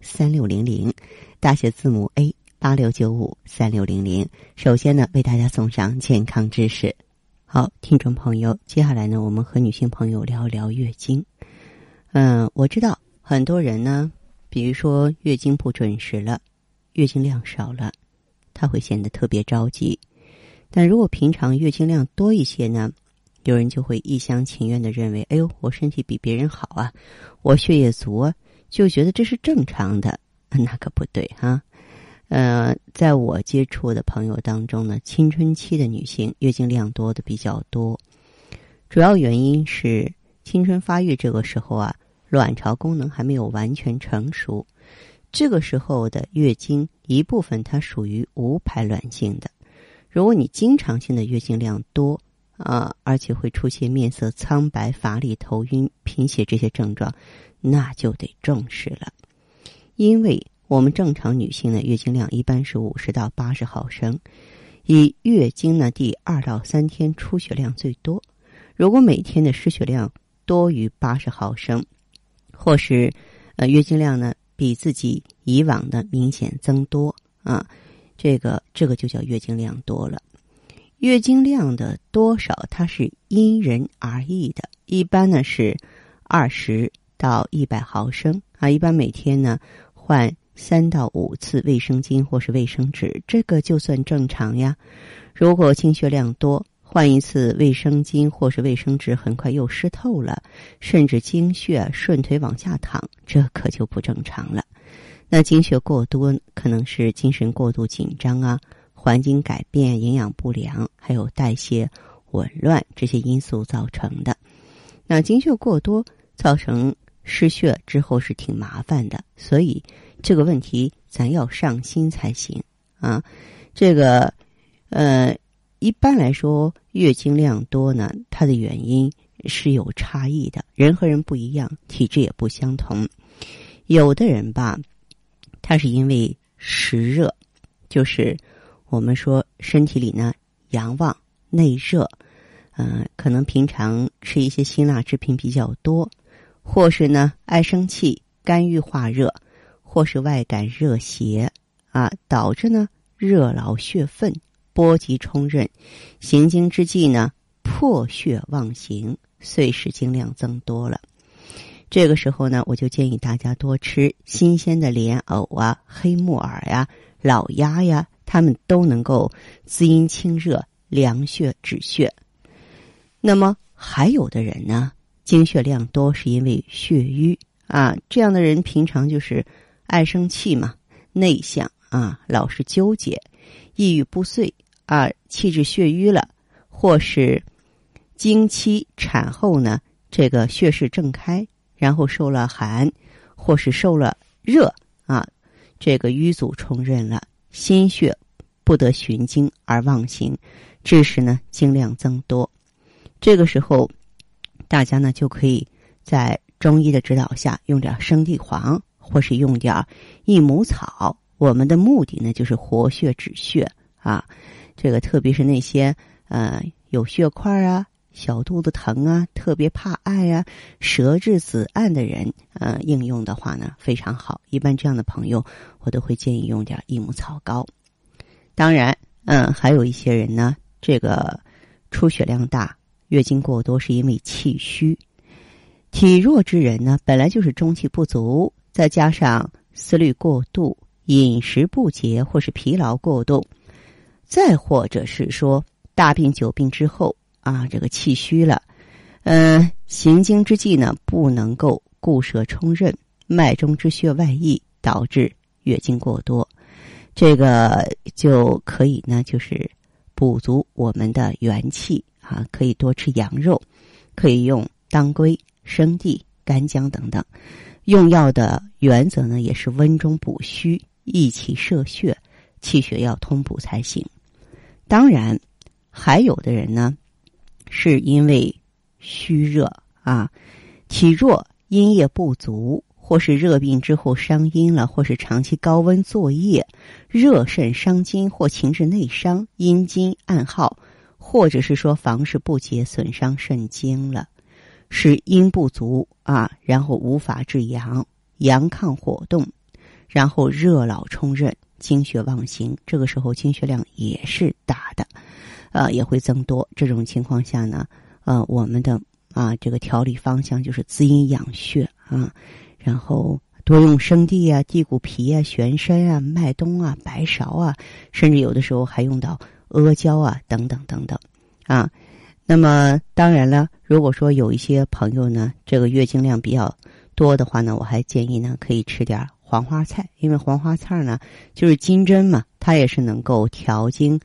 三六零零，大写字母 A 八六九五三六零零。首先呢，为大家送上健康知识。好，听众朋友，接下来呢，我们和女性朋友聊一聊月经。嗯，我知道很多人呢。比如说月经不准时了，月经量少了，他会显得特别着急。但如果平常月经量多一些呢，有人就会一厢情愿的认为：“哎呦，我身体比别人好啊，我血液足啊，就觉得这是正常的。”那可不对哈。呃，在我接触的朋友当中呢，青春期的女性月经量多的比较多，主要原因是青春发育这个时候啊。卵巢功能还没有完全成熟，这个时候的月经一部分它属于无排卵性的。如果你经常性的月经量多啊，而且会出现面色苍白、乏力、头晕、贫血这些症状，那就得重视了。因为我们正常女性的月经量一般是五十到八十毫升，以月经呢第二到三天出血量最多。如果每天的失血量多于八十毫升，或是，呃，月经量呢比自己以往的明显增多啊，这个这个就叫月经量多了。月经量的多少，它是因人而异的，一般呢是二十到一百毫升啊，一般每天呢换三到五次卫生巾或是卫生纸，这个就算正常呀。如果经血量多，换一次卫生巾或是卫生纸，很快又湿透了，甚至经血顺腿往下淌，这可就不正常了。那经血过多，可能是精神过度紧张啊，环境改变、营养不良，还有代谢紊乱这些因素造成的。那经血过多造成失血之后是挺麻烦的，所以这个问题咱要上心才行啊。这个，呃。一般来说，月经量多呢，它的原因是有差异的，人和人不一样，体质也不相同。有的人吧，他是因为湿热，就是我们说身体里呢阳旺内热，嗯，可能平常吃一些辛辣制品比较多，或是呢爱生气、肝郁化热，或是外感热邪啊，导致呢热劳血愤。波及冲任，行经之际呢，破血妄行，碎使经量增多了。这个时候呢，我就建议大家多吃新鲜的莲藕啊、黑木耳呀、老鸭呀，它们都能够滋阴清热、凉血止血。那么还有的人呢，经血量多是因为血瘀啊，这样的人平常就是爱生气嘛，内向啊，老是纠结，抑郁不遂。啊，气滞血瘀了，或是经期产后呢，这个血势正开，然后受了寒，或是受了热啊，这个瘀阻冲任了，心血不得循经而妄行，致使呢经量增多。这个时候，大家呢就可以在中医的指导下用点生地黄，或是用点益母草。我们的目的呢就是活血止血啊。这个特别是那些呃有血块啊、小肚子疼啊、特别怕爱啊、舌质紫暗的人，呃，应用的话呢非常好。一般这样的朋友，我都会建议用点益母草膏。当然，嗯，还有一些人呢，这个出血量大、月经过多是因为气虚，体弱之人呢，本来就是中气不足，再加上思虑过度、饮食不节或是疲劳过度。再或者是说大病久病之后啊，这个气虚了，嗯，行经之际呢，不能够固摄冲任，脉中之血外溢，导致月经过多，这个就可以呢，就是补足我们的元气啊，可以多吃羊肉，可以用当归、生地、干姜等等。用药的原则呢，也是温中补虚，益气射血，气血要通补才行。当然，还有的人呢，是因为虚热啊，体弱，阴液不足。或是热病之后伤阴了，或是长期高温作业，热肾伤筋或情志内伤，阴经暗耗，或者是说房事不节损伤肾经了，是阴不足啊，然后无法制阳，阳亢火动，然后热老冲任，经血妄行，这个时候经血量也是大的，呃，也会增多。这种情况下呢，呃，我们的啊这个调理方向就是滋阴养血啊。然后多用生地啊、地骨皮啊、玄参啊、麦冬啊、白芍啊，甚至有的时候还用到阿胶啊等等等等，啊，那么当然了，如果说有一些朋友呢，这个月经量比较多的话呢，我还建议呢可以吃点黄花菜，因为黄花菜呢就是金针嘛，它也是能够调经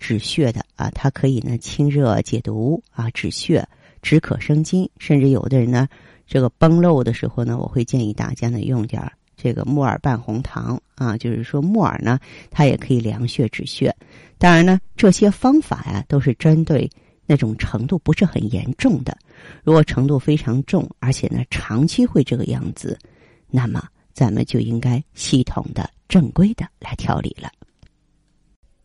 止血的啊，它可以呢清热解毒啊、止血、止渴生津，甚至有的人呢。这个崩漏的时候呢，我会建议大家呢用点这个木耳拌红糖啊，就是说木耳呢它也可以凉血止血。当然呢，这些方法呀都是针对那种程度不是很严重的。如果程度非常重，而且呢长期会这个样子，那么咱们就应该系统的、正规的来调理了。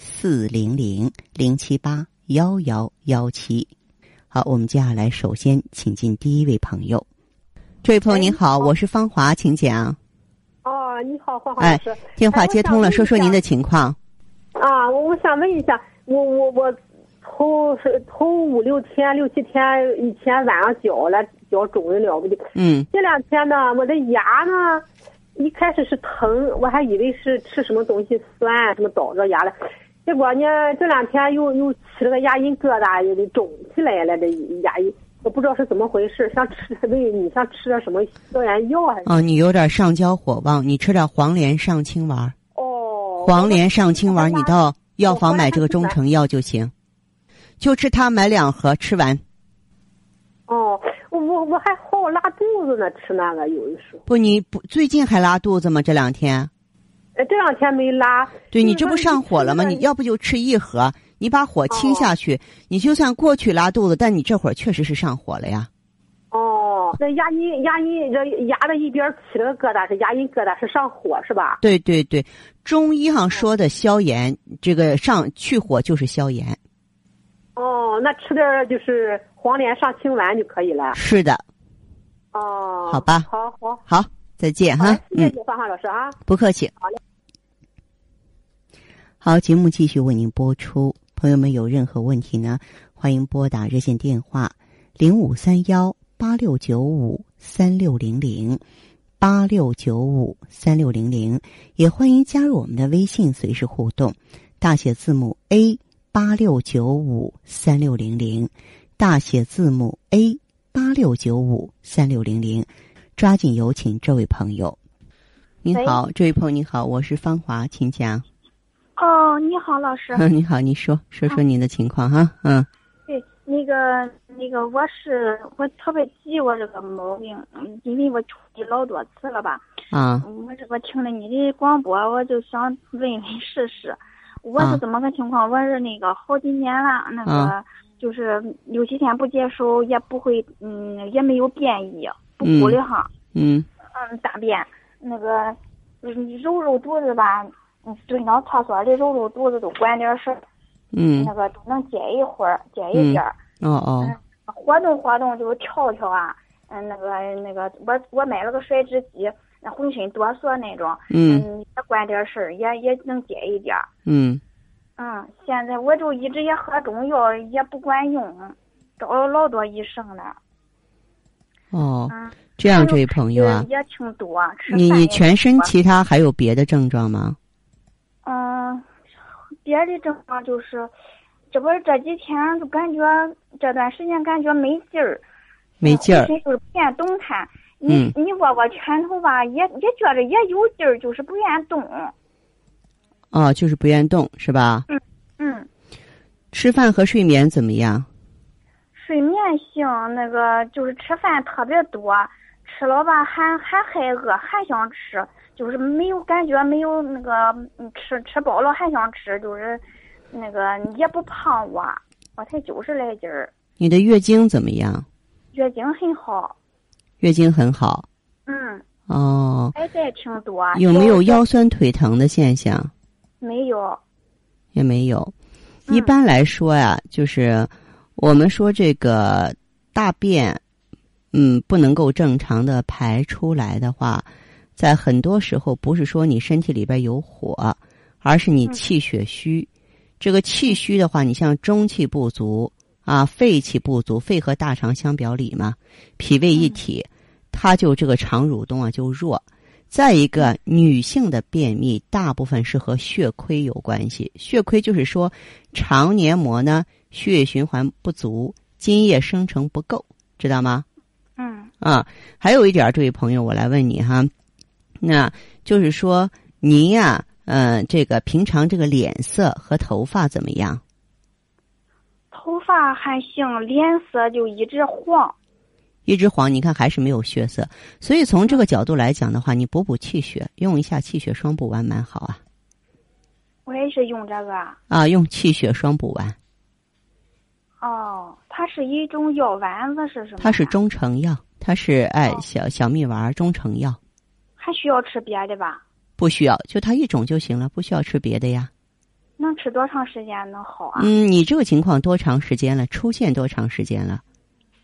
四零零零七八幺幺幺七。好，我们接下来首先请进第一位朋友。这位朋友您好，我是芳华，请讲。哦，你好，芳华老师。电话接通了，说说您的情况。啊，我我想问一下，我我我头是头五六天、六七天以前晚上脚了，脚肿的了不得。嗯。这两天呢，我的牙呢，一开始是疼，我还以为是吃什么东西酸，什么导致牙了。结果呢，这两天又又起了个牙龈疙瘩，又得肿起来了。这牙龈，我不知道是怎么回事。想吃那你想吃点什么消炎药还是？哦，你有点上焦火旺，你吃点黄连上清丸。哦。黄连上清丸，你到药房买这个中成药就行，就吃它，买两盒吃完。哦，我我我还好拉肚子呢，吃那个有的时候。不，你不最近还拉肚子吗？这两天？这两天没拉，对你这不上火了吗？你要不就吃一盒，你把火清下去，你就算过去拉肚子，但你这会儿确实是上火了呀。哦，那牙龈牙龈这牙的一边起了个疙瘩，是牙龈疙瘩是上火是吧？对对对，中医上说的消炎，这个上去火就是消炎。哦，那吃点就是黄连上清丸就可以了。是的。哦。好吧。好好好，再见哈。谢谢你，芳老师啊。不客气。好嘞。好，节目继续为您播出。朋友们有任何问题呢，欢迎拨打热线电话零五三幺八六九五三六零零八六九五三六零零，也欢迎加入我们的微信，随时互动。大写字母 A 八六九五三六零零，大写字母 A 八六九五三六零零，抓紧有请这位朋友。您好，这位朋友你好，我是芳华，请讲。哦，你好，老师。嗯，你好，你说说说您的情况哈，嗯。对，那个那个，我是我特别急，我这个毛病，嗯，因为我出去老多次了吧。啊。我这个听了你的广播，我就想问问试试，我是怎么个情况？我是那个好几年了，那个就是六七天不接手，也不会，嗯，也没有便意，不鼓的哈。嗯。嗯，大便那个，揉揉肚子吧。蹲到厕所里揉揉肚子都管点事儿，嗯，那个都能解一会儿，解一点儿，哦哦，活动活动就跳跳啊，嗯，那个那个，我我买了个甩脂机，那浑身哆嗦那种，嗯，也管点事儿，也也能解一点儿，嗯，嗯，现在我就一直也喝中药，也不管用，找了老多医生了，哦，这样这位朋友啊，也挺多，你你全身其他还有别的症状吗？嗯。别的症状就是，这不是这几天就感觉这段时间感觉没劲儿，没劲儿，就是不愿动弹。你你握握拳头吧，也也觉着也有劲儿，就是不愿动。哦，就是不愿动是吧？嗯嗯。吃饭和睡眠怎么样？睡眠行，那个就是吃饭特别多，吃了吧还还还饿，还想吃，就是没有感觉，没有那个吃吃饱了还想吃，就是那个也不胖我，我才九十来斤儿。你的月经怎么样？月经很好。月经很好。嗯。哦。白带挺多。有没有腰酸腿疼的现象？没有。也没有。一般来说呀，就是我们说这个大便，嗯，不能够正常的排出来的话，在很多时候不是说你身体里边有火，而是你气血虚。这个气虚的话，你像中气不足啊，肺气不足，肺和大肠相表里嘛，脾胃一体，它就这个肠蠕动啊就弱。再一个，女性的便秘大部分是和血亏有关系。血亏就是说，肠黏膜呢血液循环不足，津液生成不够，知道吗？嗯。啊，还有一点，这位朋友，我来问你哈，那就是说，您呀，嗯，这个平常这个脸色和头发怎么样？头发还行，脸色就一直黄。一直黄，你看还是没有血色，所以从这个角度来讲的话，你补补气血，用一下气血双补丸蛮好啊。我也是用这个啊，用气血双补丸。哦，它是一种药丸子是什么？它是中成药，它是哎小小蜜丸中成药。还需要吃别的吧？不需要，就它一种就行了，不需要吃别的呀。能吃多长时间能好啊？嗯，你这个情况多长时间了？出现多长时间了？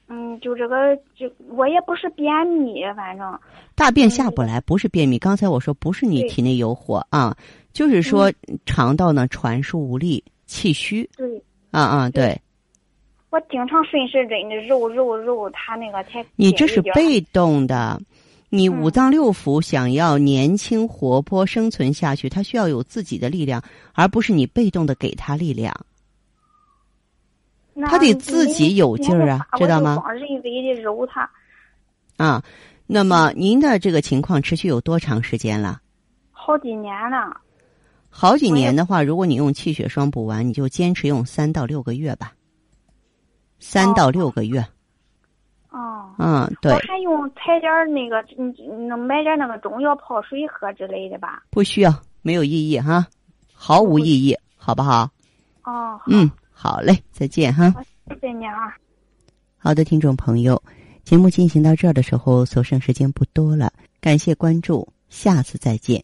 嗯，就这个，就我也不是便秘，反正大便下不来，不是便秘。刚才我说不是你体内有火啊，就是说肠道呢传输无力，气虚。对，啊啊，对。我经常顺时针的揉揉揉，它那个才。你这是被动的，你五脏六腑想要年轻活泼生存下去，它需要有自己的力量，而不是你被动的给他力量。他得自己有劲儿啊，知道吗？人为的揉他。啊，那么您的这个情况持续有多长时间了？好几年了。好几年的话，如果你用气血双补丸，你就坚持用三到六个月吧。三到六个月。哦。嗯，对。我还用采点那个，嗯，能买点那个中药泡水喝之类的吧？不需要，没有意义哈，毫无意义，好不好？哦。嗯。好嘞，再见哈。谢谢你啊。好的，听众朋友，节目进行到这儿的时候，所剩时间不多了，感谢关注，下次再见。